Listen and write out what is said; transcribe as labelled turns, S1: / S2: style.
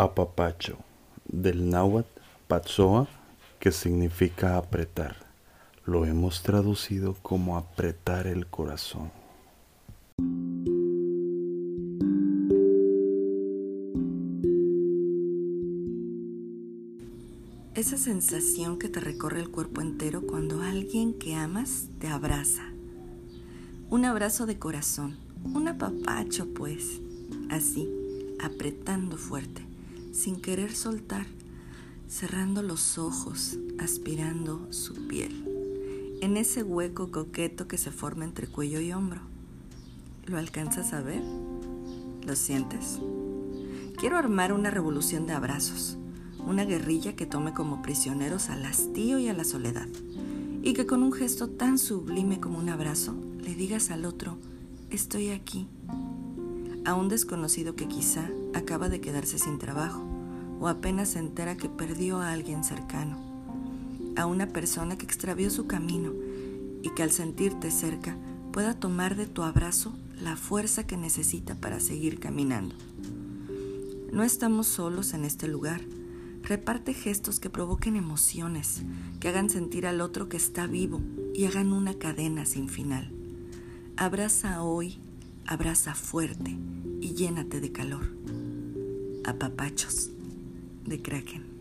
S1: Apapacho, del náhuatl patsoa, que significa apretar. Lo hemos traducido como apretar el corazón.
S2: Esa sensación que te recorre el cuerpo entero cuando alguien que amas te abraza. Un abrazo de corazón, un apapacho pues, así, apretando fuerte sin querer soltar, cerrando los ojos, aspirando su piel, en ese hueco coqueto que se forma entre cuello y hombro. ¿Lo alcanzas a ver? ¿Lo sientes? Quiero armar una revolución de abrazos, una guerrilla que tome como prisioneros al hastío y a la soledad, y que con un gesto tan sublime como un abrazo le digas al otro, estoy aquí, a un desconocido que quizá acaba de quedarse sin trabajo o apenas se entera que perdió a alguien cercano, a una persona que extravió su camino y que al sentirte cerca pueda tomar de tu abrazo la fuerza que necesita para seguir caminando. No estamos solos en este lugar. Reparte gestos que provoquen emociones, que hagan sentir al otro que está vivo y hagan una cadena sin final. Abraza hoy, abraza fuerte y llénate de calor. Apapachos de Kraken.